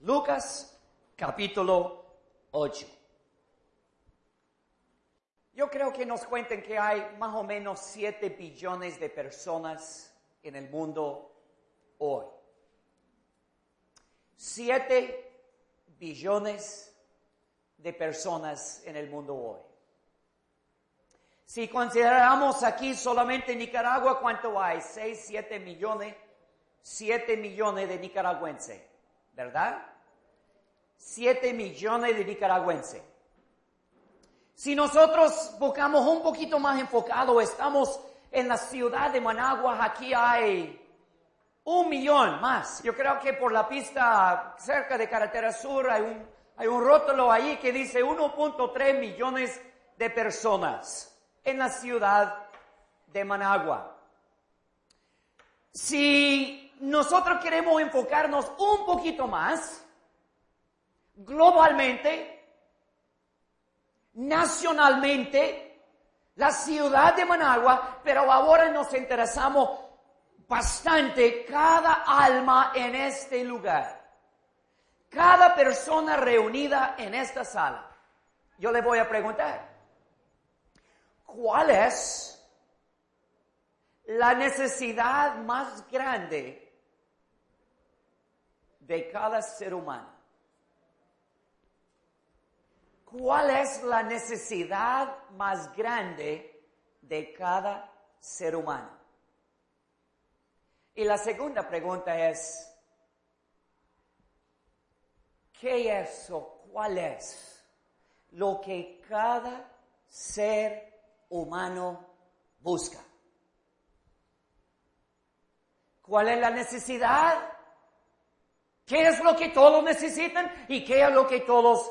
Lucas capítulo 8. Yo creo que nos cuenten que hay más o menos 7 billones de personas en el mundo hoy. 7 billones de personas en el mundo hoy. Si consideramos aquí solamente Nicaragua, ¿cuánto hay? 6, 7 millones, 7 millones de nicaragüenses, ¿verdad? 7 millones de nicaragüenses. Si nosotros buscamos un poquito más enfocado, estamos en la ciudad de Managua, aquí hay un millón más. Yo creo que por la pista cerca de Carretera Sur hay un, hay un rótulo ahí que dice 1.3 millones de personas en la ciudad de Managua. Si nosotros queremos enfocarnos un poquito más, globalmente, nacionalmente, la ciudad de Managua, pero ahora nos interesamos bastante cada alma en este lugar. Cada persona reunida en esta sala. Yo le voy a preguntar, ¿cuál es la necesidad más grande de cada ser humano? ¿Cuál es la necesidad más grande de cada ser humano? Y la segunda pregunta es, ¿qué es o cuál es lo que cada ser humano busca? ¿Cuál es la necesidad? ¿Qué es lo que todos necesitan y qué es lo que todos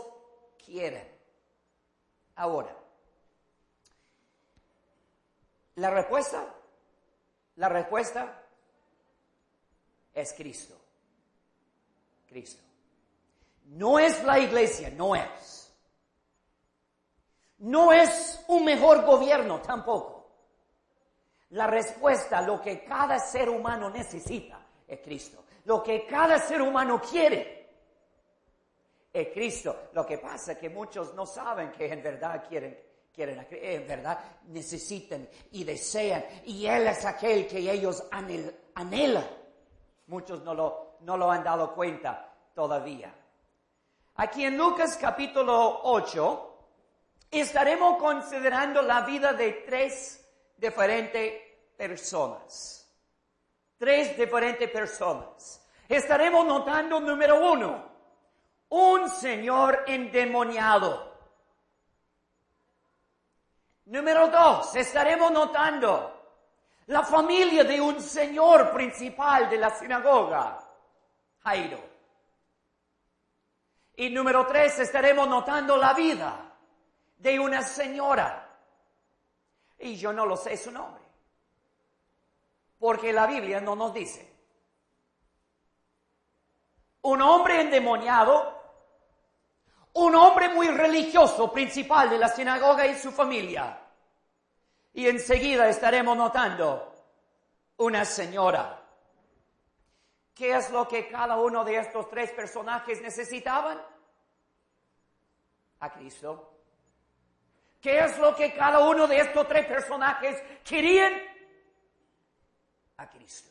quieren? Ahora, la respuesta, la respuesta es Cristo. Cristo. No es la iglesia, no es. No es un mejor gobierno tampoco. La respuesta, lo que cada ser humano necesita, es Cristo. Lo que cada ser humano quiere es Cristo. Lo que pasa es que muchos no saben que en verdad quieren, quieren, en verdad necesitan y desean. Y Él es aquel que ellos anhelan. Muchos no lo, no lo han dado cuenta todavía. Aquí en Lucas capítulo 8 estaremos considerando la vida de tres diferentes personas. Tres diferentes personas. Estaremos notando número uno, un señor endemoniado. Número dos, estaremos notando la familia de un señor principal de la sinagoga, Jairo. Y número tres, estaremos notando la vida de una señora. Y yo no lo sé su nombre, porque la Biblia no nos dice. Un hombre endemoniado un hombre muy religioso, principal de la sinagoga y su familia. Y enseguida estaremos notando una señora. ¿Qué es lo que cada uno de estos tres personajes necesitaban? A Cristo. ¿Qué es lo que cada uno de estos tres personajes querían? A Cristo.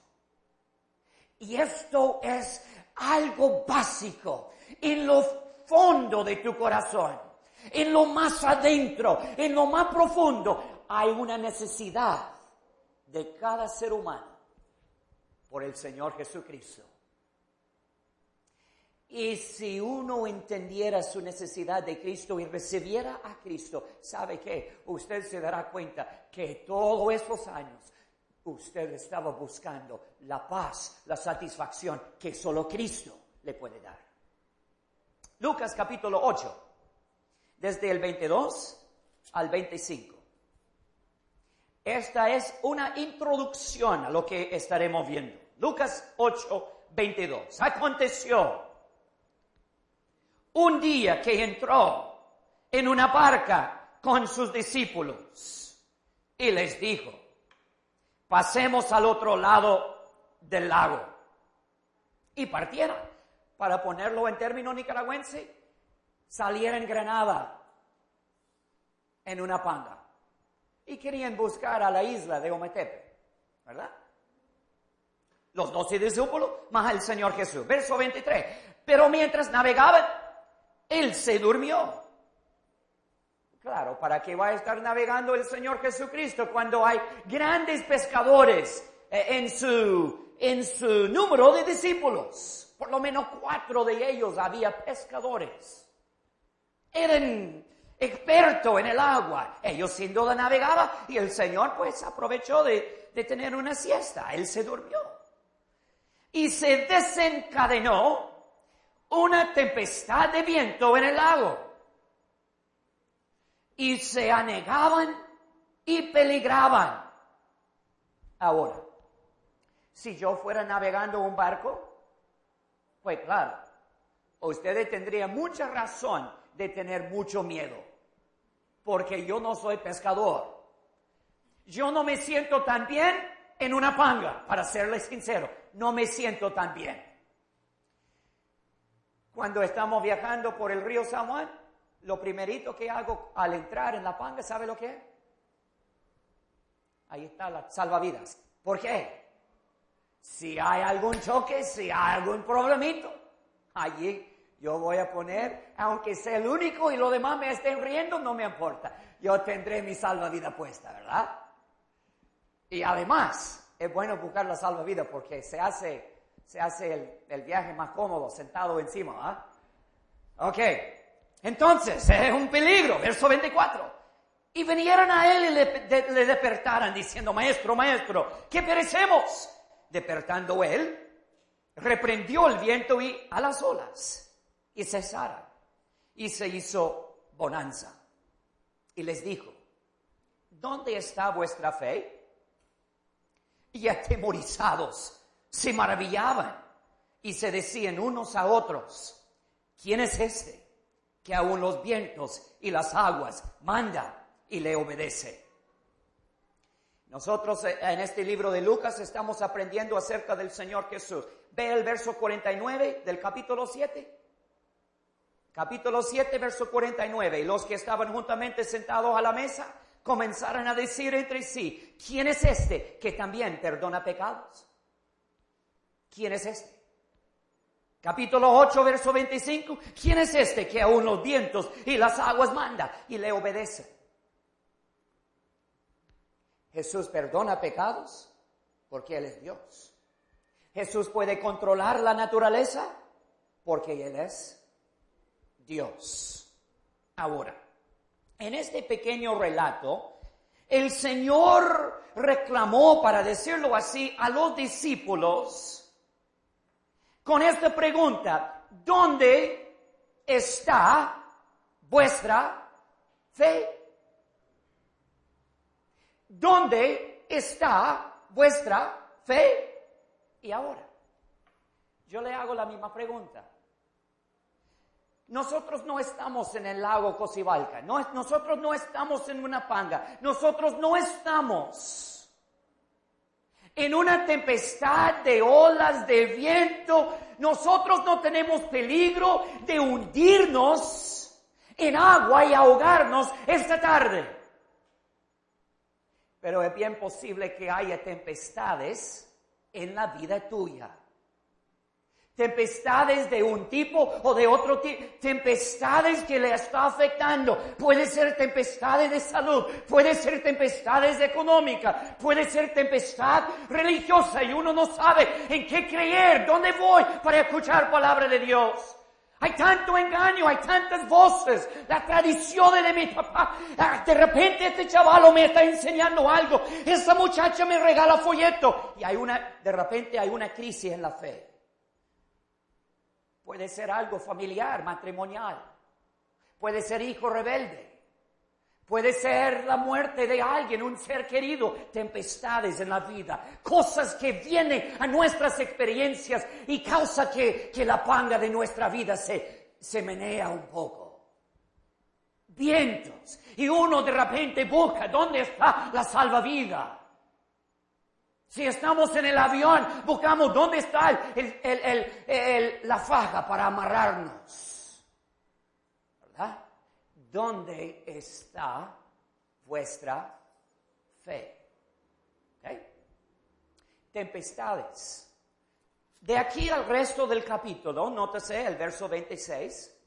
Y esto es algo básico en los fondo de tu corazón, en lo más adentro, en lo más profundo, hay una necesidad de cada ser humano por el Señor Jesucristo. Y si uno entendiera su necesidad de Cristo y recibiera a Cristo, ¿sabe qué? Usted se dará cuenta que todos esos años usted estaba buscando la paz, la satisfacción que solo Cristo le puede dar. Lucas capítulo 8, desde el 22 al 25. Esta es una introducción a lo que estaremos viendo. Lucas 8, 22. Aconteció un día que entró en una barca con sus discípulos y les dijo, pasemos al otro lado del lago. Y partieron para ponerlo en término nicaragüense, saliera en Granada en una panga. Y querían buscar a la isla de Ometepe, ¿verdad? Los doce discípulos más el Señor Jesús. Verso 23. Pero mientras navegaban, Él se durmió. Claro, ¿para qué va a estar navegando el Señor Jesucristo cuando hay grandes pescadores eh, en su, en su número de discípulos? Por lo menos cuatro de ellos había pescadores. Eran expertos en el agua. Ellos sin duda navegaban y el Señor pues aprovechó de, de tener una siesta. Él se durmió. Y se desencadenó una tempestad de viento en el lago. Y se anegaban y peligraban. Ahora, si yo fuera navegando un barco, pues claro, ustedes tendrían mucha razón de tener mucho miedo, porque yo no soy pescador. Yo no me siento tan bien en una panga, para serles sincero, no me siento tan bien. Cuando estamos viajando por el río San lo primerito que hago al entrar en la panga, ¿sabe lo que es? Ahí está la salvavidas. ¿Por qué? Si hay algún choque, si hay algún problemito, allí yo voy a poner, aunque sea el único y los demás me estén riendo, no me importa. Yo tendré mi salvavidas puesta, ¿verdad? Y además, es bueno buscar la salvavidas porque se hace, se hace el, viaje más cómodo sentado encima, ¿ah? Ok. Entonces, es un peligro, verso 24. Y vinieron a él y le, le despertaran diciendo, maestro, maestro, que perecemos. Despertando él, reprendió el viento y a las olas y cesaron. Y se hizo bonanza. Y les dijo, ¿dónde está vuestra fe? Y atemorizados se maravillaban y se decían unos a otros, ¿quién es este? que aún los vientos y las aguas manda y le obedece. Nosotros eh, en este libro de Lucas estamos aprendiendo acerca del Señor Jesús. Ve el verso 49 del capítulo 7. Capítulo 7, verso 49. Y los que estaban juntamente sentados a la mesa comenzaron a decir entre sí, ¿quién es este que también perdona pecados? ¿Quién es este? Capítulo 8, verso 25. ¿Quién es este que aún los vientos y las aguas manda y le obedece? Jesús perdona pecados porque Él es Dios. Jesús puede controlar la naturaleza porque Él es Dios. Ahora, en este pequeño relato, el Señor reclamó, para decirlo así, a los discípulos con esta pregunta, ¿dónde está vuestra fe? ¿Dónde está vuestra fe? Y ahora, yo le hago la misma pregunta. Nosotros no estamos en el lago Cocibalca, nosotros no estamos en una panga, nosotros no estamos en una tempestad de olas, de viento, nosotros no tenemos peligro de hundirnos en agua y ahogarnos esta tarde. Pero es bien posible que haya tempestades en la vida tuya tempestades de un tipo o de otro tipo, tempestades que le está afectando. Puede ser tempestades de salud, puede ser tempestades económicas, puede ser tempestad religiosa y uno no sabe en qué creer, dónde voy para escuchar palabra de Dios. Hay tanto engaño, hay tantas voces, la tradición de mi papá. Ah, de repente este chaval me está enseñando algo, esa muchacha me regala folleto y hay una, de repente hay una crisis en la fe. Puede ser algo familiar, matrimonial. Puede ser hijo rebelde. Puede ser la muerte de alguien, un ser querido, tempestades en la vida, cosas que vienen a nuestras experiencias y causa que, que la panga de nuestra vida se, se menea un poco. Vientos. Y uno de repente busca, ¿dónde está la salvavidas? Si estamos en el avión, buscamos dónde está la faja para amarrarnos. ¿Verdad? ¿Dónde está vuestra fe? Tempestades. De aquí al resto del capítulo, nótese el verso 26.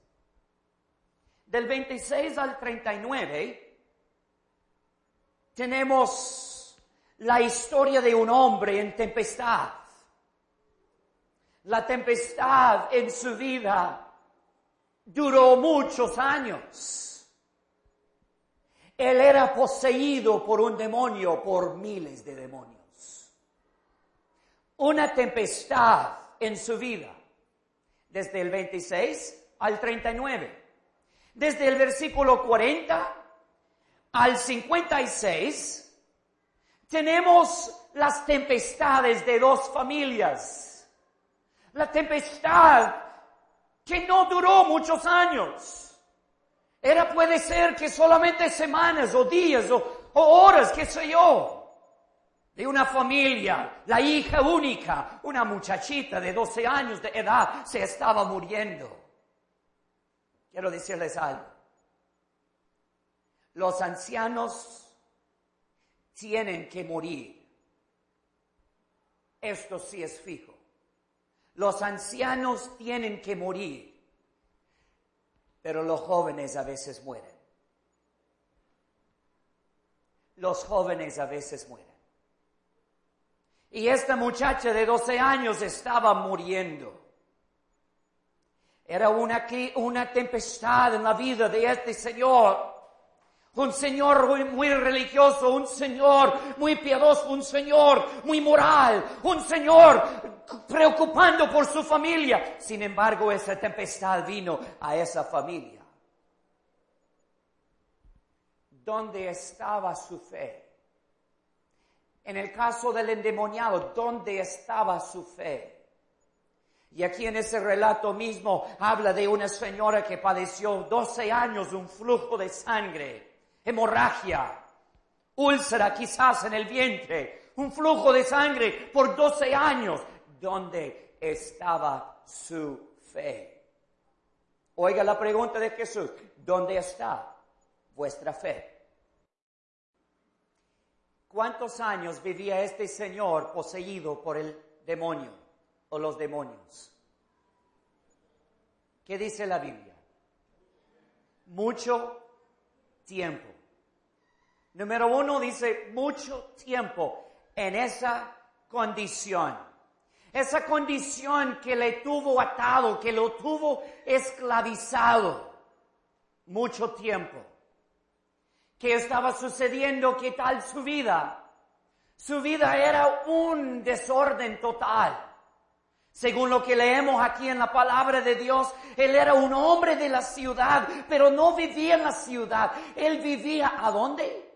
Del 26 al 39, tenemos la historia de un hombre en tempestad. La tempestad en su vida duró muchos años. Él era poseído por un demonio, por miles de demonios una tempestad en su vida, desde el 26 al 39. Desde el versículo 40 al 56 tenemos las tempestades de dos familias. La tempestad que no duró muchos años. Era puede ser que solamente semanas o días o, horas, qué sé yo de una familia, la hija única, una muchachita de 12 años de edad, se estaba muriendo. Quiero decirles algo. Los ancianos tienen que morir. Esto sí es fijo. Los ancianos tienen que morir, pero los jóvenes a veces mueren. Los jóvenes a veces mueren. Y esta muchacha de 12 años estaba muriendo. Era una, una tempestad en la vida de este Señor. Un Señor muy, religioso, un Señor muy piadoso, un Señor muy moral, un Señor preocupando por su familia. Sin embargo, esa tempestad vino a esa familia. ¿Dónde estaba su fe? En el caso del endemoniado, ¿dónde estaba su fe? Y aquí en ese relato mismo habla de una señora que padeció 12 años un flujo de sangre, hemorragia, úlcera quizás en el vientre, un flujo de sangre por 12 años. ¿Dónde estaba su fe? Oiga la pregunta de Jesús, ¿dónde está vuestra fe? ¿Cuántos años vivía este señor poseído por el demonio o los demonios? ¿Qué dice la Biblia? Mucho tiempo. Número uno dice mucho tiempo en esa condición. Esa condición que le tuvo atado, que lo tuvo esclavizado mucho tiempo. ¿Qué estaba sucediendo? ¿Qué tal su vida? Su vida era un desorden total. Según lo que leemos aquí en la palabra de Dios, él era un hombre de la ciudad, pero no vivía en la ciudad. Él vivía ¿a dónde?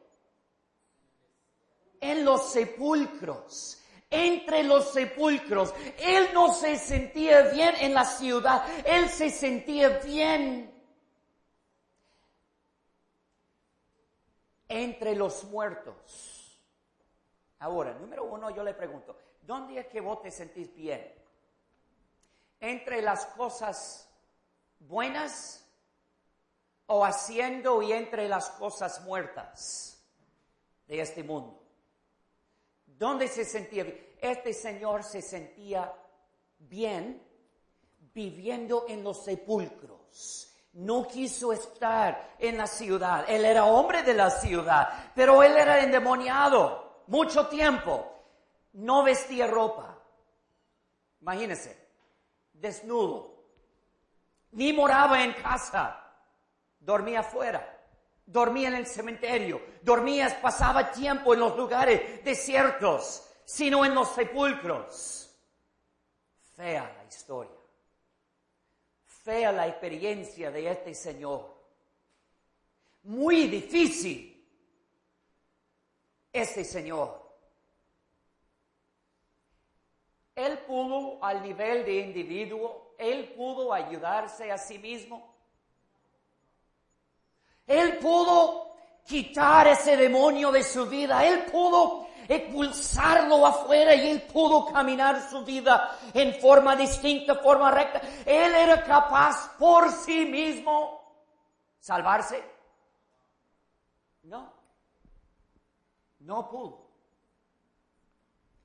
En los sepulcros entre los sepulcros. Él no se sentía bien en la ciudad, él se sentía bien entre los muertos. Ahora, número uno, yo le pregunto, ¿dónde es que vos te sentís bien? ¿Entre las cosas buenas o haciendo y entre las cosas muertas de este mundo? ¿Dónde se sentía bien? Este señor se sentía bien viviendo en los sepulcros no quiso estar en la ciudad. Él era hombre de la ciudad, pero él era endemoniado mucho tiempo. No vestía ropa. Imagínense, desnudo. Ni moraba en casa. Dormía afuera. Dormía en el cementerio. Dormía, pasaba tiempo en los lugares desiertos, sino en los sepulcros. Fea la historia fea la experiencia de este Señor. Muy difícil este Señor. Él pudo al nivel de individuo, él pudo ayudarse a sí mismo. Él pudo quitar ese demonio de su vida, él pudo expulsarlo afuera y él pudo caminar su vida en forma distinta, forma recta. Él era capaz por sí mismo salvarse. No, no pudo.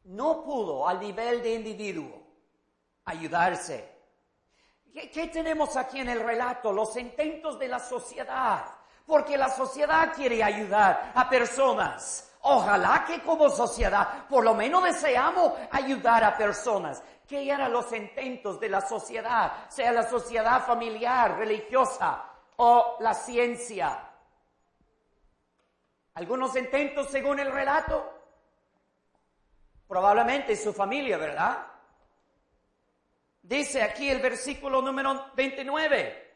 No pudo al nivel de individuo ayudarse. ¿Qué, ¿Qué, tenemos aquí en el relato? Los intentos de la sociedad. Porque la sociedad quiere ayudar a personas Ojalá que como sociedad por lo menos deseamos ayudar a personas. ¿Qué eran los intentos de la sociedad? Sea la sociedad familiar, religiosa o la ciencia. Algunos intentos según el relato. Probablemente su familia, ¿verdad? Dice aquí el versículo número 29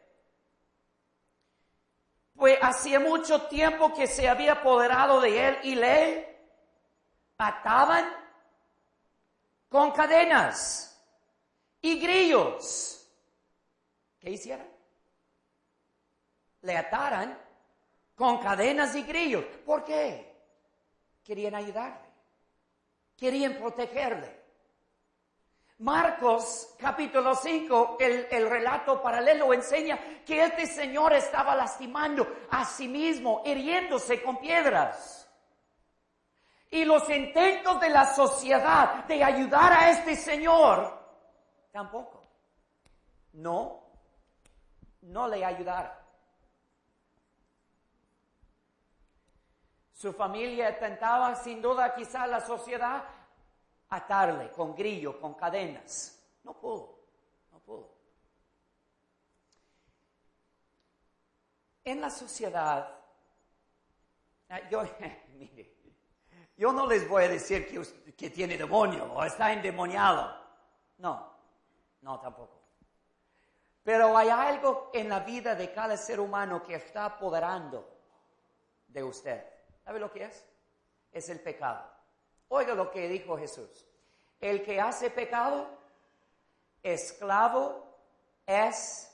pues hacía mucho tiempo que se había apoderado de él y le ataban con cadenas y grillos. ¿Qué hicieron? Le ataran con cadenas y grillos. ¿Por qué? Querían ayudarle. Querían protegerle. Marcos capítulo 5, el, relato paralelo enseña que este señor estaba lastimando a sí mismo, hiriéndose con piedras. Y los intentos de la sociedad de ayudar a este señor, tampoco. No, no le ayudaron. Su familia intentaba, sin duda, quizá la sociedad atarle con grillo, con cadenas. No pudo, no pudo. En la sociedad, ah, yo, mire, yo no les voy a decir que, que tiene demonio o está endemoniado. No, no tampoco. Pero hay algo en la vida de cada ser humano que está apoderando de usted. ¿Sabe lo que es? Es el pecado. Oiga lo que dijo Jesús. El que hace pecado, esclavo es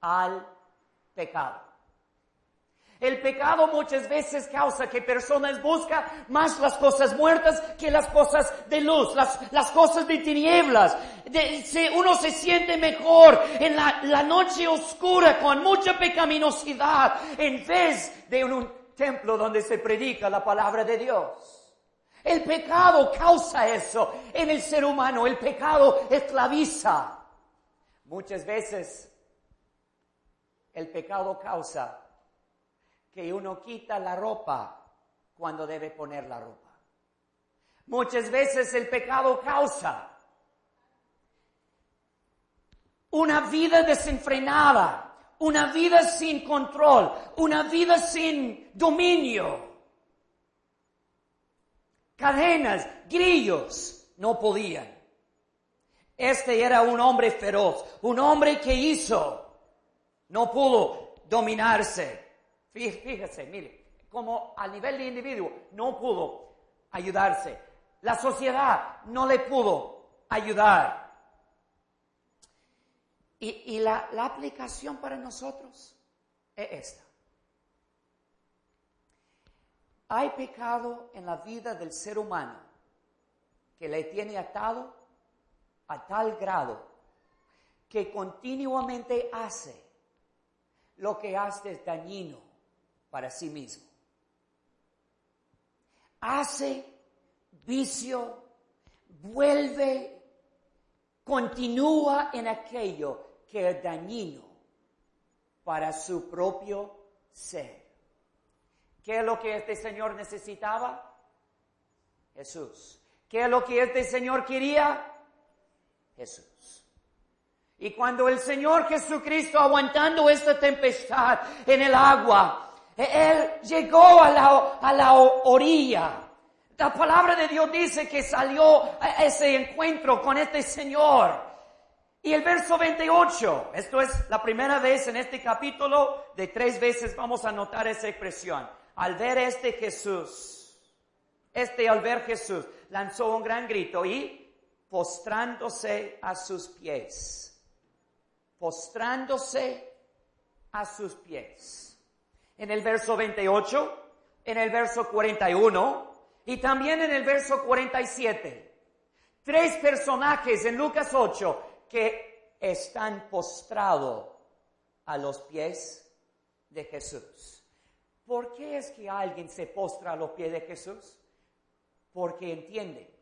al pecado. El pecado muchas veces causa que personas buscan más las cosas muertas que las cosas de luz, las, cosas de tinieblas. uno se siente mejor en la, la, noche oscura con mucha pecaminosidad en vez de en un templo donde se predica la palabra de Dios. El pecado causa eso en el ser humano. El pecado esclaviza. Muchas veces el pecado causa que uno quita la ropa cuando debe poner la ropa. Muchas veces el pecado causa una vida desenfrenada, una vida sin control, una vida sin dominio cadenas, grillos, no podían. Este era un hombre feroz, un hombre que hizo, no pudo dominarse. Fíjese, mire, como a nivel de individuo no pudo ayudarse. La sociedad no le pudo ayudar. Y, la, la aplicación para nosotros es esta. Hay pecado en la vida del ser humano que le tiene atado a tal grado que continuamente hace lo que hace dañino para sí mismo. Hace vicio, vuelve, continúa en aquello que es dañino para su propio ser. ¿Qué es lo que este Señor necesitaba? Jesús. ¿Qué es lo que este Señor quería? Jesús. Y cuando el Señor Jesucristo aguantando esta tempestad en el agua, Él llegó a la, a la orilla. La palabra de Dios dice que salió a ese encuentro con este Señor. Y el verso 28, esto es la primera vez en este capítulo, de tres veces vamos a notar esa expresión al ver este Jesús, este al ver Jesús, lanzó un gran grito y postrándose a sus pies, postrándose a sus pies. En el verso 28, en el verso 41, Y también en el verso 47, tres personajes en Lucas 8 que están postrados a los pies de Jesús. ¿Por qué es que alguien se postra a los pies de Jesús? Porque entiende,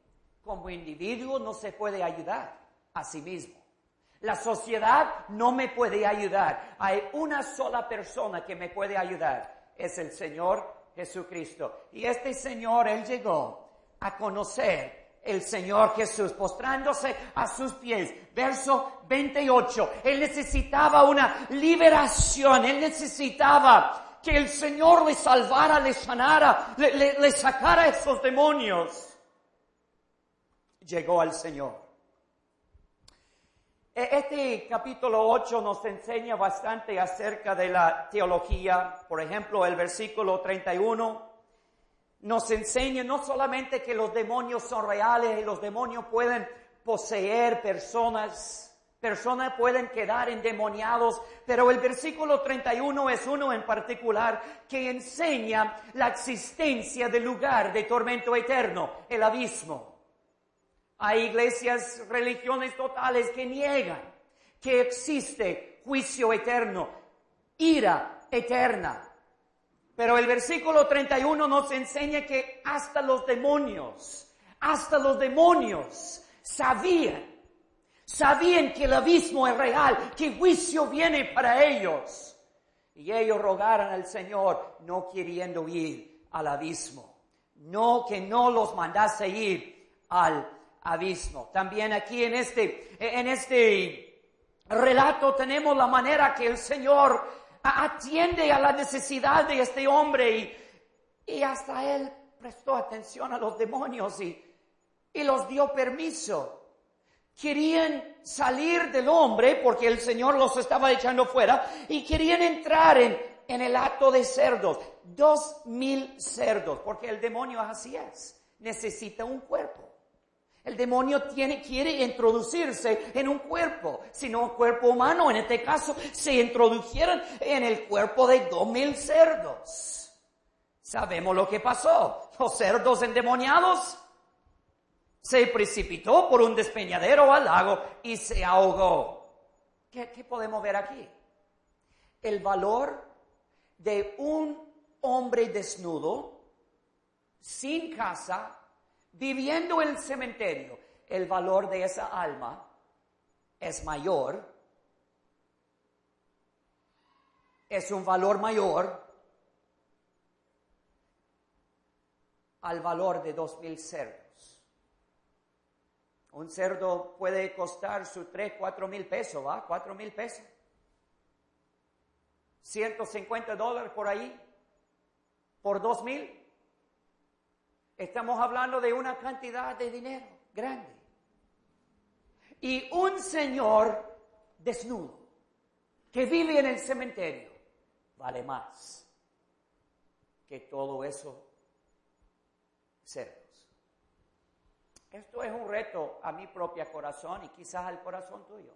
como individuo no se puede ayudar a sí mismo. La sociedad no me puede ayudar. Hay una sola persona que me puede ayudar. Es el Señor Jesucristo. Y este Señor, Él llegó a conocer el Señor Jesús, postrándose a sus pies. Verso 28. Él necesitaba una liberación. Él necesitaba que el Señor le salvara, le sanara, le, sacara esos demonios. Llegó al Señor. E-, este capítulo 8 nos enseña bastante acerca de la teología. Por ejemplo, el versículo 31 nos enseña no solamente que los demonios son reales y los demonios pueden poseer personas, personas pueden quedar endemoniados, pero el versículo 31 es uno en particular que enseña la existencia del lugar de tormento eterno, el abismo. Hay iglesias, religiones totales que niegan que existe juicio eterno, ira eterna. Pero el versículo 31 nos enseña que hasta los demonios, hasta los demonios sabían, sabían que el abismo es real, que juicio viene para ellos. Y ellos rogaron al Señor no queriendo ir al abismo, no que no los mandase ir al abismo. También aquí en este, en este relato tenemos la manera que el Señor atiende a la necesidad de este hombre y, y hasta él prestó atención a los demonios y, y los dio permiso. Querían salir del hombre porque el Señor los estaba echando fuera y querían entrar en, el acto de cerdos. Dos mil cerdos, porque el demonio así es. Necesita un cuerpo. El demonio tiene, quiere introducirse en un cuerpo, sino un cuerpo humano. En este caso, se introdujeron en el cuerpo de dos mil cerdos. Sabemos lo que pasó. Los cerdos endemoniados se precipitó por un despeñadero al lago y se ahogó. ¿Qué, podemos ver aquí? El valor de un hombre desnudo, sin casa, viviendo en el cementerio, el valor de esa alma es mayor, es un valor mayor al valor de dos mil cerdos. Un cerdo puede costar sus tres, cuatro mil pesos, ¿va? Cuatro mil pesos. 150 dólares por ahí, por dos mil. Estamos hablando de una cantidad de dinero grande. Y un señor desnudo que vive en el cementerio vale más que todo eso cerdos. Esto es un reto a mi propio corazón y quizás al corazón tuyo.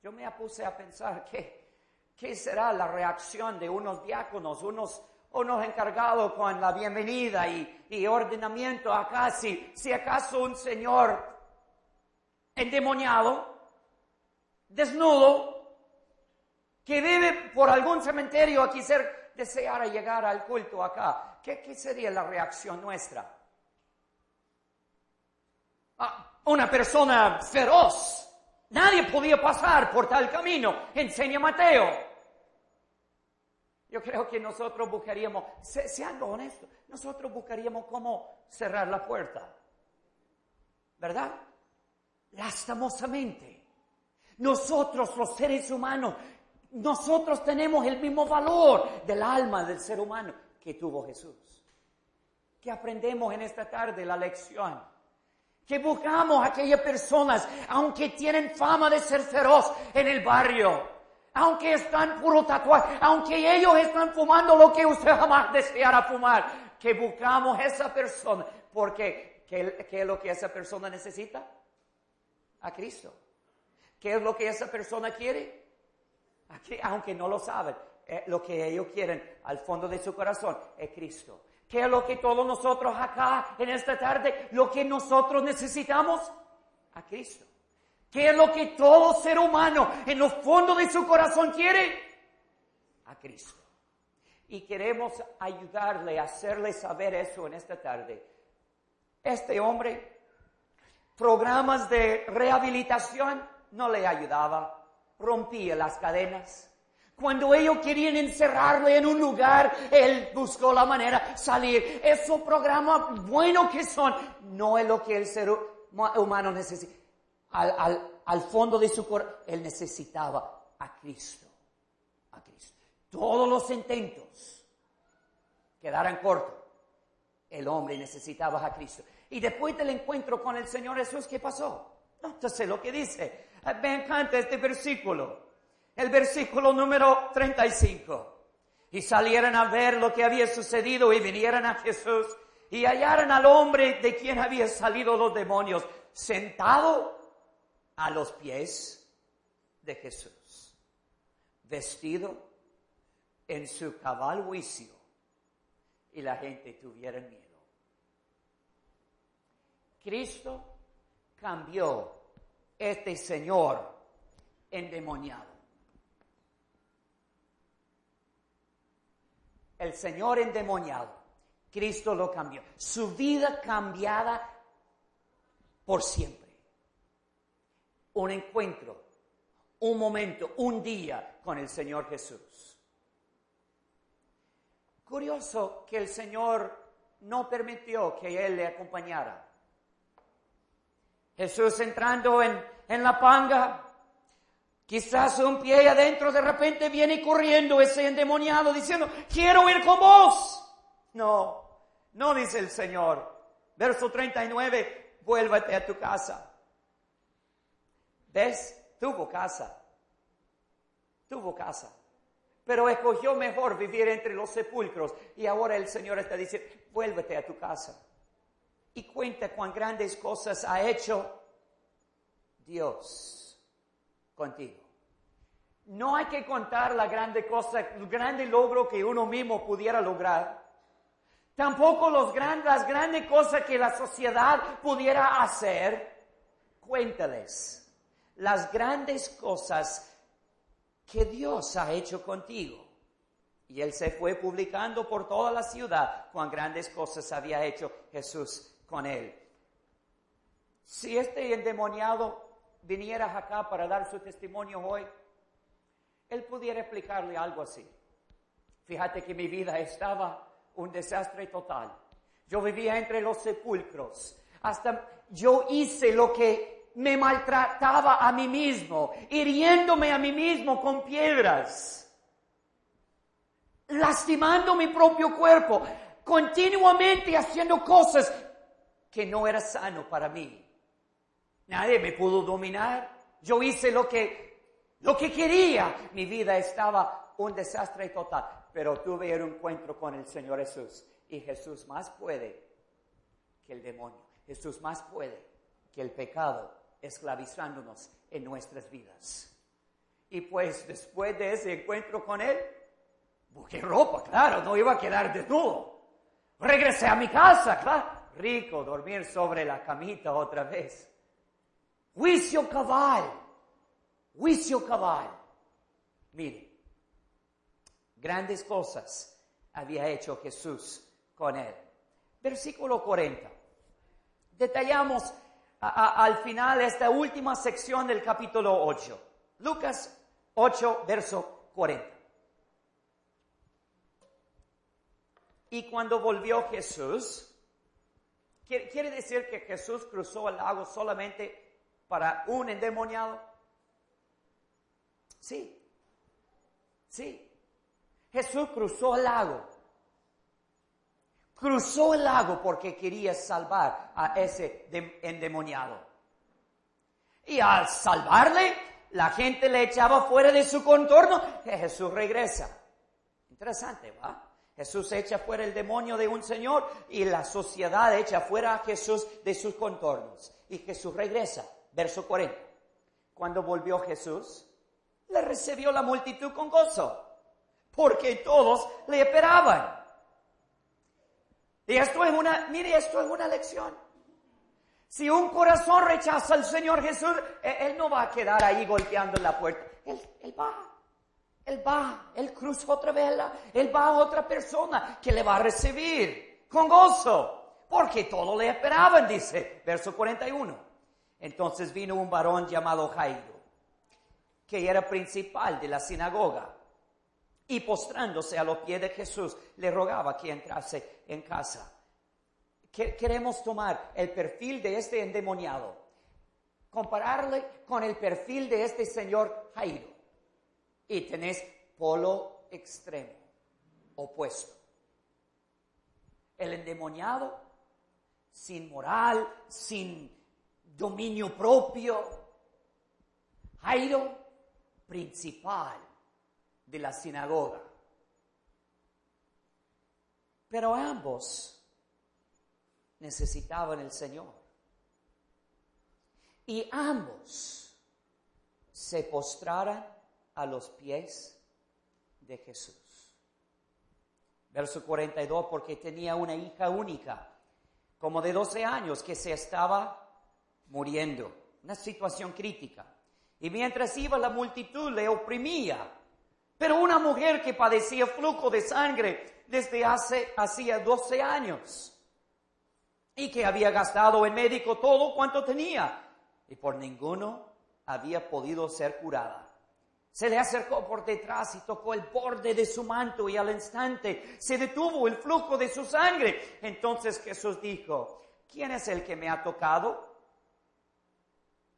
Yo me puse a pensar que, qué será la reacción de unos diáconos, unos o nos encargado con la bienvenida y, ordenamiento acá, si, si acaso un señor endemoniado, desnudo, que vive por algún cementerio aquí ser deseara llegar al culto acá, ¿qué, qué sería la reacción nuestra? Ah, una persona feroz, nadie podía pasar por tal camino, enseña Mateo. Yo creo que nosotros buscaríamos, sean honestos, nosotros buscaríamos cómo cerrar la puerta. ¿Verdad? Lastimosamente. Nosotros, los seres humanos, nosotros tenemos el mismo valor del alma del ser humano que tuvo Jesús. Que aprendemos en esta tarde la lección. Que buscamos a aquellas personas, aunque tienen fama de ser feroz en el barrio, aunque están puro tatuaje, aunque ellos están fumando lo que usted jamás deseara fumar, que buscamos esa persona, porque ¿qué, es lo que esa persona necesita? A Cristo. ¿Qué es lo que esa persona quiere? Aunque no lo saben, eh, lo que ellos quieren al fondo de su corazón es Cristo. ¿Qué es lo que todos nosotros acá en esta tarde, lo que nosotros necesitamos? A Cristo. ¿Qué es lo que todo ser humano en los fondos de su corazón quiere? A Cristo. Y queremos ayudarle, hacerle saber eso en esta tarde. Este hombre, programas de rehabilitación no le ayudaba, rompía las cadenas. Cuando ellos querían encerrarle en un lugar, él buscó la manera de salir. Esos programas buenos que son, no es lo que el ser humano necesita. Al, fondo de su corazón, él necesitaba a Cristo. A Cristo. Todos los intentos quedaran cortos. El hombre necesitaba a Cristo. Y después del encuentro con el Señor Jesús, ¿qué pasó? Entonces lo que dice, me encanta este versículo el versículo número 35. Y salieran a ver lo que había sucedido y vinieran a Jesús y hallaran al hombre de quien había salido los demonios sentado a los pies de Jesús, vestido en su cabal juicio y la gente tuviera miedo. Cristo cambió este Señor endemoniado el Señor endemoniado, Cristo lo cambió. Su vida cambiada por siempre. Un encuentro, un momento, un día con el Señor Jesús. Curioso que el Señor no permitió que Él le acompañara. Jesús entrando en, en la panga, Quizás un pie adentro de repente viene corriendo ese endemoniado diciendo, quiero ir con vos. No, no dice el Señor. Verso 39, vuélvete a tu casa. ¿Ves? Tuvo casa. Tuvo casa. Pero escogió mejor vivir entre los sepulcros. Y ahora el Señor está diciendo, vuélvete a tu casa. Y cuenta cuán grandes cosas ha hecho Dios contigo. No hay que contar la grande cosa, el grande logro que uno mismo pudiera lograr. Tampoco los las grandes cosas que la sociedad pudiera hacer. Cuéntales las grandes cosas que Dios ha hecho contigo. Y él se fue publicando por toda la ciudad cuán grandes cosas había hecho Jesús con él. Si este endemoniado viniera acá para dar su testimonio hoy, él pudiera explicarle algo así. Fíjate que mi vida estaba un desastre total. Yo vivía entre los sepulcros. Hasta yo hice lo que me maltrataba a mí mismo, hiriéndome a mí mismo con piedras, lastimando mi propio cuerpo, continuamente haciendo cosas que no era sano para mí. Nadie me pudo dominar. Yo hice lo que lo que quería. Mi vida estaba un desastre total, pero tuve un encuentro con el Señor Jesús. Y Jesús más puede que el demonio. Jesús más puede que el pecado esclavizándonos en nuestras vidas. Y pues después de ese encuentro con Él, busqué ropa, claro, no iba a quedar desnudo. Regresé a mi casa, claro. Rico dormir sobre la camita otra vez. Juicio cabal juicio cabal. Mire, grandes cosas había hecho Jesús con él. Versículo 40. Detallamos al final esta última sección del capítulo 8. Lucas 8, verso 40. Y cuando volvió Jesús, ¿quiere decir que Jesús cruzó el lago solamente para un endemoniado? Sí, sí. Jesús cruzó el lago. Cruzó el lago porque quería salvar a ese endemoniado. Y al salvarle, la gente le echaba fuera de su contorno y Jesús regresa. Interesante, ¿va? Jesús echa fuera el demonio de un señor y la sociedad echa fuera a Jesús de sus contornos. Y Jesús regresa. Verso 40. Cuando volvió Jesús, le recibió la multitud con gozo, porque todos le esperaban. Y esto es una, mire, esto es una lección. Si un corazón rechaza al Señor Jesús, e, Él no va a quedar ahí golpeando la puerta. Él, él va. Él va. Él cruza otra vela. Él va a otra persona que le va a recibir con gozo. Porque todo le esperaban, dice verso 41. Entonces vino un varón llamado Jairo, que era principal de la sinagoga. Y postrándose a los pies de Jesús, le rogaba que entrase en casa queremos tomar el perfil de este endemoniado, compararle con el perfil de este señor Jairo, y tenés polo extremo, opuesto. El endemoniado, sin moral, sin dominio propio. Jairo, principal de la sinagoga. Pero ambos necesitaban el Señor. Y ambos se postraran a los pies de Jesús. Verso 42, porque tenía una hija única, como de 12 años, que se estaba muriendo. Una situación crítica. Y mientras iba la multitud le oprimía. Pero una mujer que padecía flujo de sangre desde hace, hacía 12 años y que había gastado en médico todo cuanto tenía y por ninguno había podido ser curada. Se le acercó por detrás y tocó el borde de su manto y al instante se detuvo el flujo de su sangre. Entonces Jesús dijo, ¿quién es el que me ha tocado?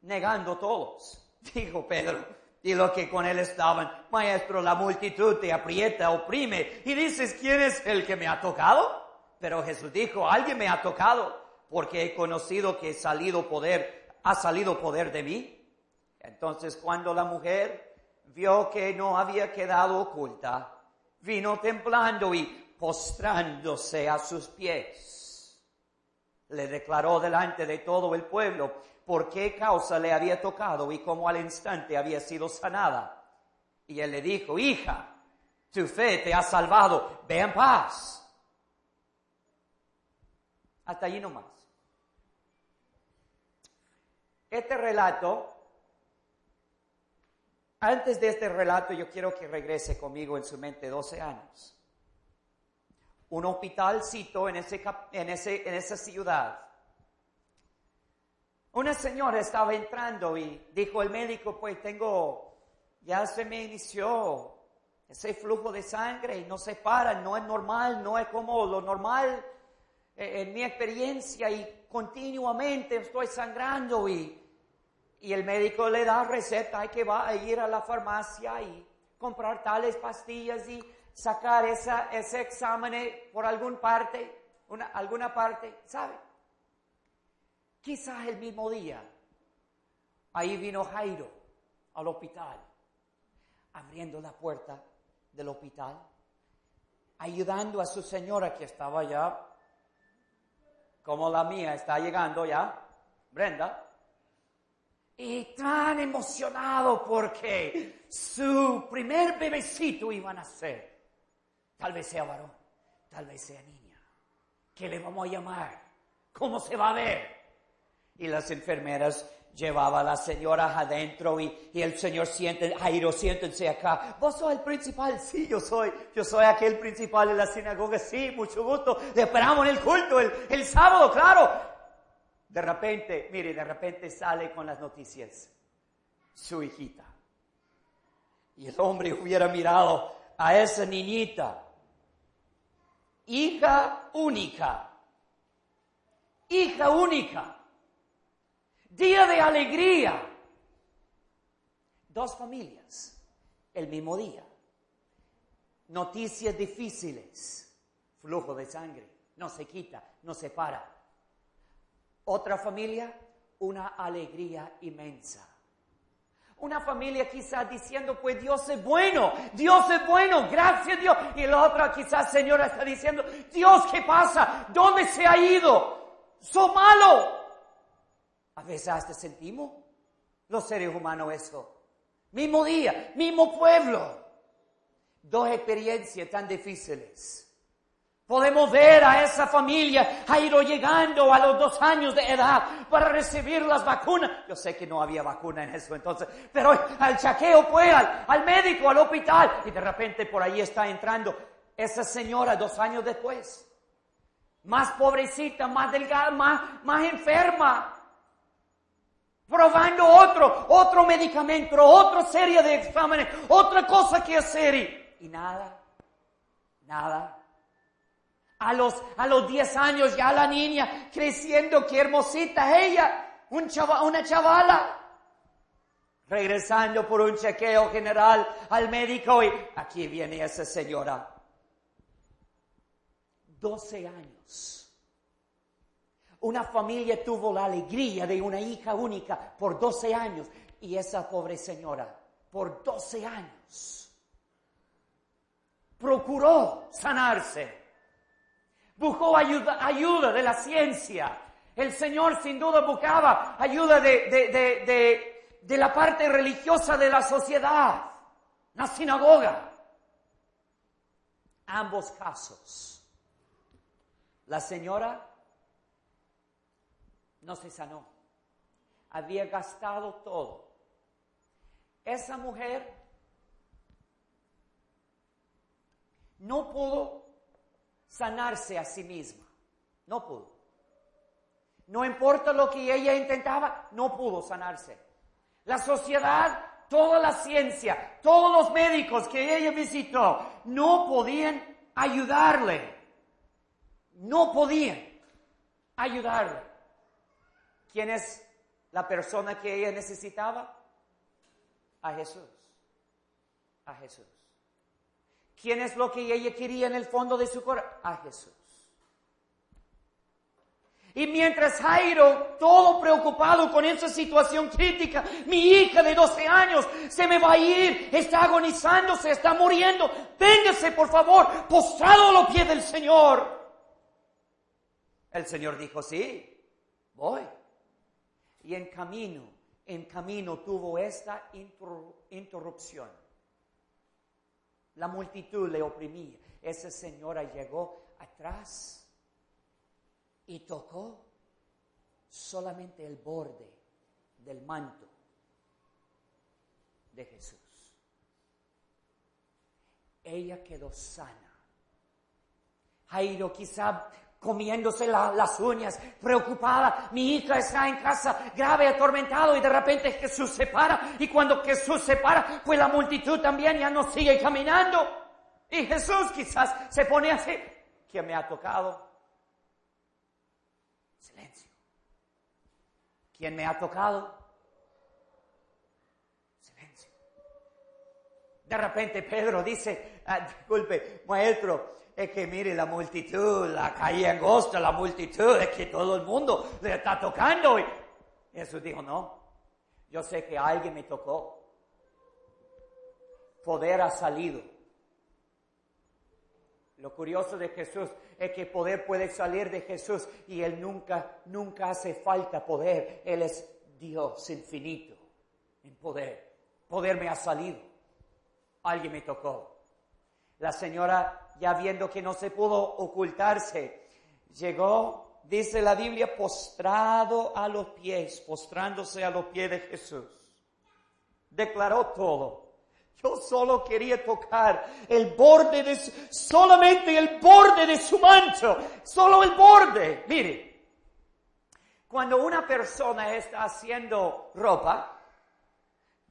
Negando todos, dijo Pedro. Y lo que con él estaban, maestro, la multitud te aprieta, oprime. Y dices, ¿quién es el que me ha tocado? Pero Jesús dijo, alguien me ha tocado porque he conocido que he salido poder, ha salido poder de mí. Entonces cuando la mujer vio que no había quedado oculta, vino temblando y postrándose a sus pies. Le declaró delante de todo el pueblo por qué causa le había tocado y cómo al instante había sido sanada. Y él le dijo, hija, tu fe te ha salvado, ve en paz. Hasta allí nomás. Este relato, antes de este relato yo quiero que regrese conmigo en su mente 12 años. Un hospitalcito en, ese, en, ese, en esa ciudad. Una señora estaba entrando y dijo el médico, pues tengo, ya se me inició ese flujo de sangre y no se para, no es normal, no es como lo normal eh, en mi experiencia y continuamente estoy sangrando y, y el médico le da receta, hay que va a ir a la farmacia y comprar tales pastillas y sacar esa, ese examen por alguna parte, una, alguna parte, ¿sabe? Quizás el mismo día, ahí vino Jairo al hospital, abriendo la puerta del hospital, ayudando a su señora que estaba ya como la mía está llegando ya, Brenda, y tan emocionado porque su primer bebecito iba a nacer. Tal vez sea varón, tal vez sea niña. ¿Qué le vamos a llamar? ¿Cómo se va a ver? Y las enfermeras llevaba a las señoras adentro y, el Señor siente, Jairo, siéntense acá. ¿Vos sos el principal? Sí, yo soy. Yo soy aquel principal de la sinagoga. Sí, mucho gusto. Le esperamos en el culto el, el sábado, claro. De repente, mire, de repente sale con las noticias. Su hijita. Y el hombre hubiera mirado a esa niñita. Hija única. Hija única día de alegría. Dos familias, el mismo día. Noticias difíciles, flujo de sangre, no se quita, no se para. Otra familia, una alegría inmensa. Una familia quizás diciendo, pues Dios es bueno, Dios es bueno, gracias Dios. Y la otra quizás señora está diciendo, Dios, ¿qué pasa? ¿Dónde se ha ido? ¡Son malo! A veces hasta sentimos los seres humanos eso. Mismo día, mismo pueblo. Dos experiencias tan difíciles. Podemos ver a esa familia, ha ido llegando a los dos años de edad para recibir las vacunas. Yo sé que no había vacuna en eso entonces, pero al chaqueo fue al, al médico, al hospital, y de repente por ahí está entrando esa señora dos años después. Más pobrecita, más delgada, más, más enferma. Probando otro, otro medicamento, otra serie de exámenes, otra cosa que hacer y, nada, nada a los, a los 10 años ya la niña creciendo, qué hermosita ella, un una chavala. Regresando por un chequeo general al médico y aquí viene esa señora. 12 años. Una familia tuvo la alegría de una hija única por 12 años y esa pobre señora por 12 años procuró sanarse buscó ayuda, ayuda de la ciencia. El Señor sin duda buscaba ayuda de, de, de, de, la parte religiosa de la sociedad, la sinagoga. Ambos casos. La señora no se sanó. Había gastado todo. Esa mujer no pudo sanarse a sí misma. No pudo. No importa lo que ella intentaba, no pudo sanarse. La sociedad, toda la ciencia, todos los médicos que ella visitó, no podían ayudarle. No podían ayudarle. ¿Quién es la persona que ella necesitaba? A Jesús. A Jesús. ¿Quién es lo que ella quería en el fondo de su corazón? A Jesús. Y mientras Jairo, todo preocupado con esa situación crítica, mi hija de 12 años se me va a ir, está agonizando, se está muriendo, véngase por favor, postrado a los pies del Señor. El Señor dijo, sí, voy. Y en camino, en camino tuvo esta interrupción la multitud le oprimía. Esa señora llegó atrás y tocó solamente el borde del manto de Jesús. Ella quedó sana. Jairo quizá comiéndose las uñas, preocupada. Mi hija está en casa, grave, atormentado, y de repente Jesús se para, y cuando Jesús se para, pues la multitud también ya no sigue caminando. Y Jesús quizás se pone así, ¿quién me ha tocado? Silencio. ¿Quién me ha tocado? Silencio. De repente Pedro dice, ah, disculpe, maestro, es que mire la multitud, la calle angosta, la multitud, es que todo el mundo le está tocando. Y Jesús dijo, no, yo sé que alguien me tocó. Poder ha salido. Lo curioso de Jesús es que poder puede salir de Jesús y Él nunca, nunca hace falta poder. Él es Dios infinito en poder. Poder me ha salido. Alguien me tocó. La señora ya viendo que no se pudo ocultarse, llegó, dice la Biblia, postrado a los pies, postrándose a los pies de Jesús. Declaró todo. Yo solo quería tocar el borde de su, solamente el borde de su manto, solo el borde. Mire, cuando una persona está haciendo ropa,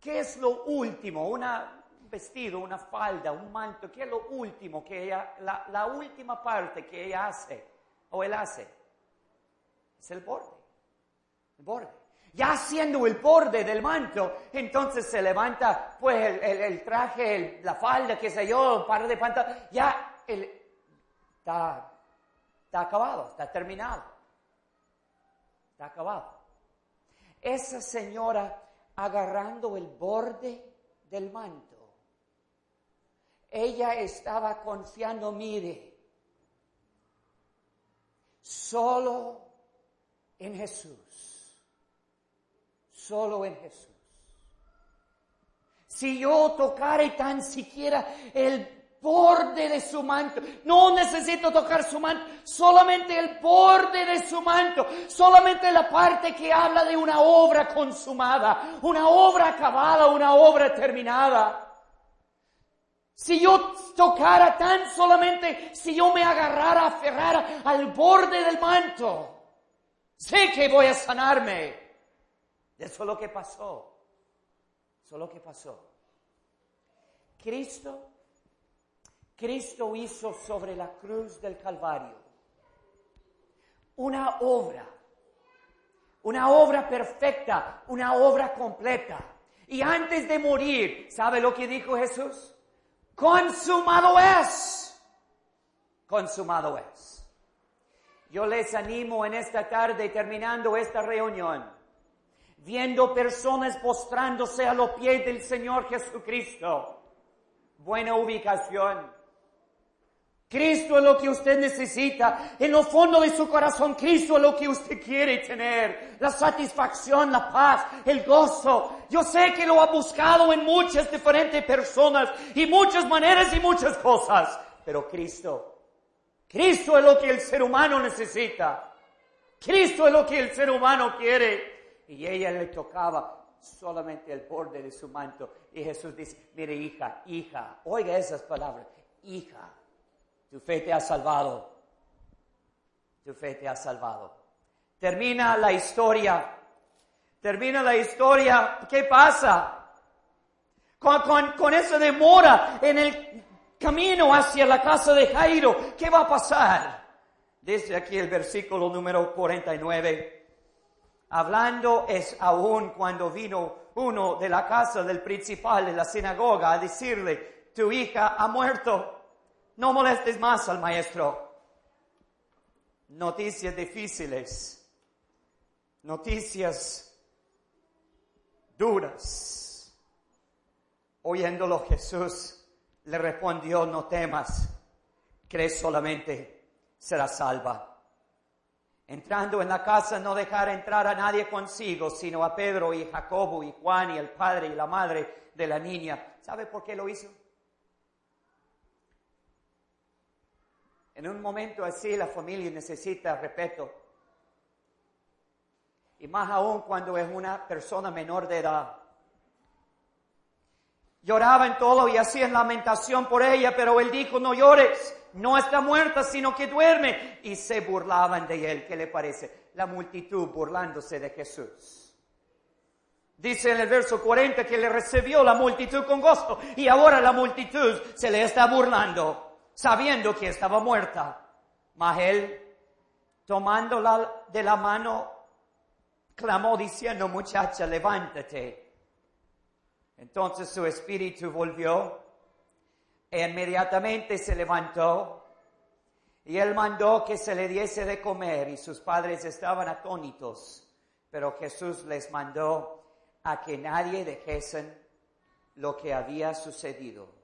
¿qué es lo último? Una, vestido, una falda, un manto, ¿qué es lo último que ella, la, última parte que ella hace o él hace? Es el borde, el borde. Ya haciendo el borde del manto, entonces se levanta pues el, traje, la falda, qué sé yo, el par de pantalones, ya está, está acabado, está terminado. Está acabado. Esa señora agarrando el borde del manto ella estaba confiando, mire, solo en Jesús, solo en Jesús. Si yo tocare tan siquiera el borde de su manto. No necesito tocar su manto, solamente el borde de su manto, solamente la parte que habla de una obra consumada, una obra acabada, una obra terminada. Si yo tocara tan solamente, si yo me agarrara, aferrara al borde del manto, sé que voy a sanarme. Eso es lo que pasó. Eso es lo que pasó. Cristo, Cristo hizo sobre la cruz del Calvario una obra, una obra perfecta, una obra completa. Y antes de morir, ¿sabe lo que dijo Jesús? Consumado es. Consumado es. Yo les animo en esta tarde, terminando esta reunión, viendo personas postrándose a los pies del Señor Jesucristo buena ubicación. Cristo es lo que usted necesita. En lo fondo de su corazón, Cristo es lo que usted quiere tener. La satisfacción, la paz, el gozo. Yo sé que lo ha buscado en muchas diferentes personas y muchas maneras y muchas cosas. Pero Cristo, Cristo es lo que el ser humano necesita. Cristo es lo que el ser humano quiere. Y ella le tocaba solamente el borde de su manto. Y Jesús dice, mire hija, hija, oiga esas palabras, hija, tu fe te ha salvado. Tu fe te ha salvado. Termina la historia. Termina la historia. ¿Qué pasa? Con, esa demora en el camino hacia la casa de Jairo, ¿qué va a pasar? Dice aquí el versículo número 49. Hablando es aún cuando vino uno de la casa del principal de la sinagoga a decirle, tu hija ha muerto, no molestes más al maestro. Noticias difíciles, noticias duras. Oyéndolo Jesús le respondió, no temas, crees solamente, será salva. Entrando en la casa no dejar entrar a nadie consigo, sino a Pedro y Jacobo y Juan y el padre y la madre de la niña. ¿Sabe por qué lo hizo? En un momento así la familia necesita respeto. Y más aún cuando es una persona menor de edad. Lloraban todo y hacían lamentación por ella, pero él dijo, no llores no está muerta, sino que duerme. Y se burlaban de él. ¿Qué le parece? La multitud burlándose de Jesús. Dice en el verso 40 que le recibió la multitud con gozo y ahora la multitud se le está burlando, sabiendo que estaba muerta. Mas él, tomándola de la mano, clamó diciendo, muchacha, levántate. Entonces su espíritu volvió e inmediatamente se levantó y él mandó que se le diese de comer y sus padres estaban atónitos, pero Jesús les mandó a que nadie dejesen lo que había sucedido.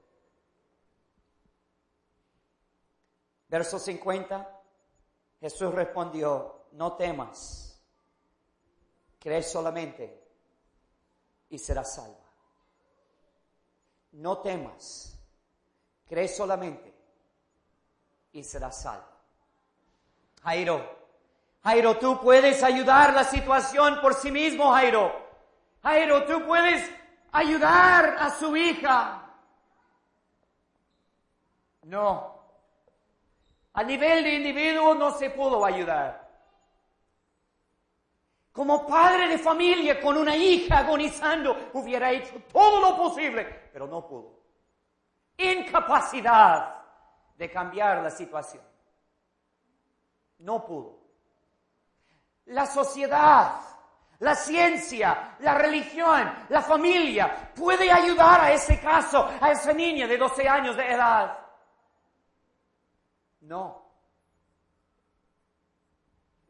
Verso 50, Jesús respondió, no temas, cree solamente y serás salva. No temas Cree solamente y serás salvo. Jairo, Jairo, tú puedes ayudar la situación por sí mismo, Jairo. Jairo, tú puedes ayudar a su hija. No. A nivel de individuo no se pudo ayudar. Como padre de familia con una hija agonizando, hubiera hecho todo lo posible, pero no pudo incapacidad de cambiar la situación. No pudo. La sociedad, la ciencia, la religión, la familia puede ayudar a ese caso, a esa niña de 12 años de edad. No.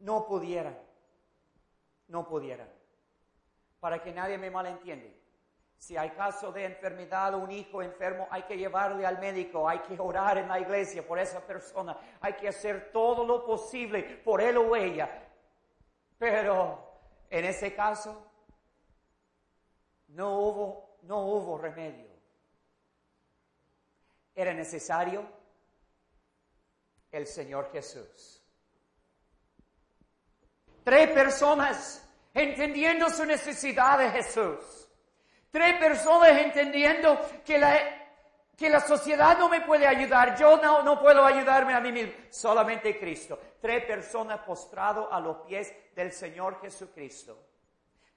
No pudieran. No pudieran. Para que nadie me malentienda. Si hay caso de enfermedad o un hijo enfermo, hay que llevarle al médico, hay que orar en la iglesia por esa persona, hay que hacer todo lo posible por él o ella. Pero en ese caso no hubo, no hubo remedio. era necesario el Señor Jesús. Tres personas entendiendo su necesidad de Jesús. Tres personas entendiendo que la, que la sociedad no me puede ayudar, yo no, no puedo ayudarme a mí mismo, solamente Cristo. Tres personas postrados a los pies del Señor Jesucristo.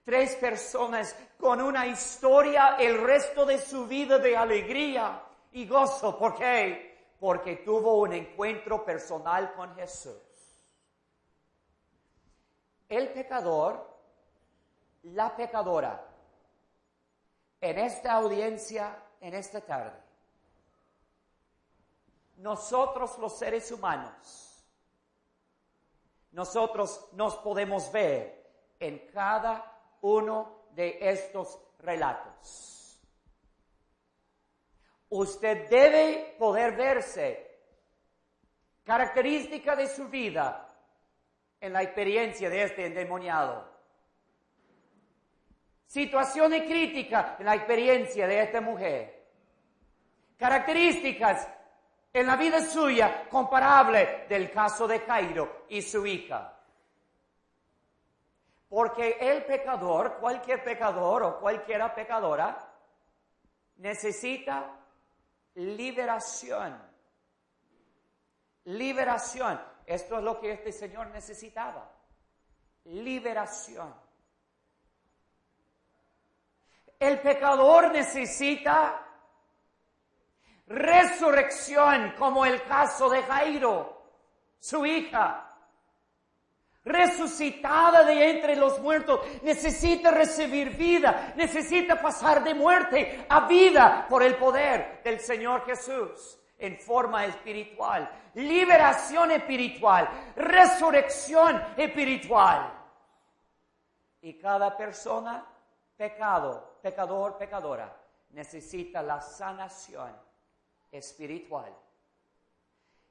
Tres personas con una historia el resto de su vida de alegría y gozo. ¿Por qué? Porque tuvo un encuentro personal con Jesús. El pecador, la pecadora, en esta audiencia, en esta tarde, nosotros los seres humanos, nosotros nos podemos ver en cada uno de estos relatos. Usted debe poder verse característica de su vida en la experiencia de este endemoniado. Situaciones críticas en la experiencia de esta mujer. Características en la vida suya comparable del caso de Cairo y su hija. Porque el pecador, cualquier pecador o cualquiera pecadora, necesita liberación. Liberación. Esto es lo que este Señor necesitaba. Liberación. El pecador necesita resurrección, como el caso de Jairo, su hija, resucitada de entre los muertos, necesita recibir vida, necesita pasar de muerte a vida por el poder del Señor Jesús en forma espiritual, liberación espiritual, resurrección espiritual. Y cada persona, pecado, pecador, pecadora, necesita la sanación espiritual.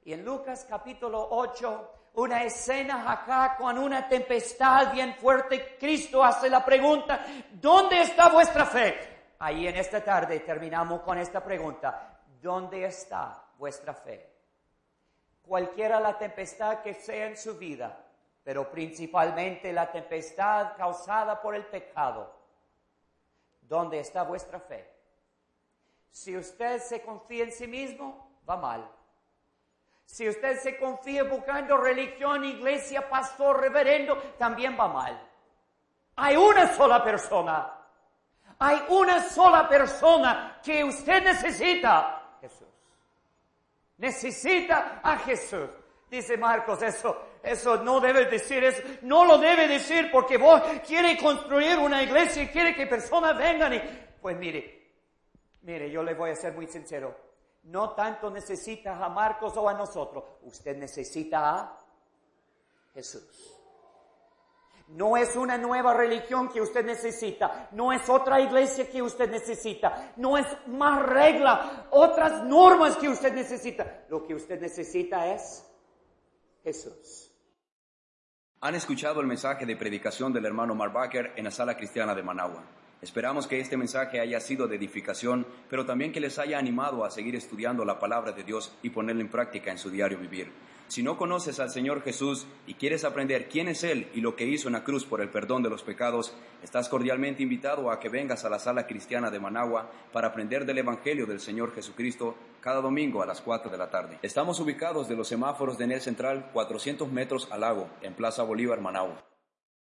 Y en Lucas capítulo 8, una escena acá con una tempestad bien fuerte, Cristo hace la pregunta, ¿dónde está vuestra fe? Ahí en esta tarde terminamos con esta pregunta, ¿dónde está vuestra fe? Cualquiera la tempestad que sea en su vida, pero principalmente la tempestad causada por el pecado, ¿dónde está vuestra fe? Si usted se confía en sí mismo, va mal. Si usted se confía buscando religión, iglesia, pastor, reverendo, también va mal. Hay una sola persona. Hay una sola persona que usted necesita. Jesús. Necesita a Jesús. Dice Marcos, eso, eso no debe decir eso. No lo debe decir porque vos quiere construir una iglesia y quiere que personas vengan y, pues mire, mire, yo le voy a ser muy sincero no tanto necesita a Marcos o a nosotros, usted necesita a Jesús. No es una nueva religión que usted necesita, no es otra iglesia que usted necesita, no es más regla, otras normas que usted necesita. Lo que usted necesita es Jesús. Han escuchado el mensaje de predicación del hermano Marbacher en la sala cristiana de Managua. Esperamos que este mensaje haya sido de edificación, pero también que les haya animado a seguir estudiando la palabra de Dios y ponerla en práctica en su diario vivir. Si no conoces al Señor Jesús y quieres aprender quién es Él y lo que hizo en la cruz por el perdón de los pecados, estás cordialmente invitado a que vengas a la sala cristiana de Managua para aprender del Evangelio del Señor Jesucristo cada domingo a las 4 de la tarde. Estamos ubicados de los semáforos de Enel Central 400 metros al lago, en Plaza Bolívar, Managua.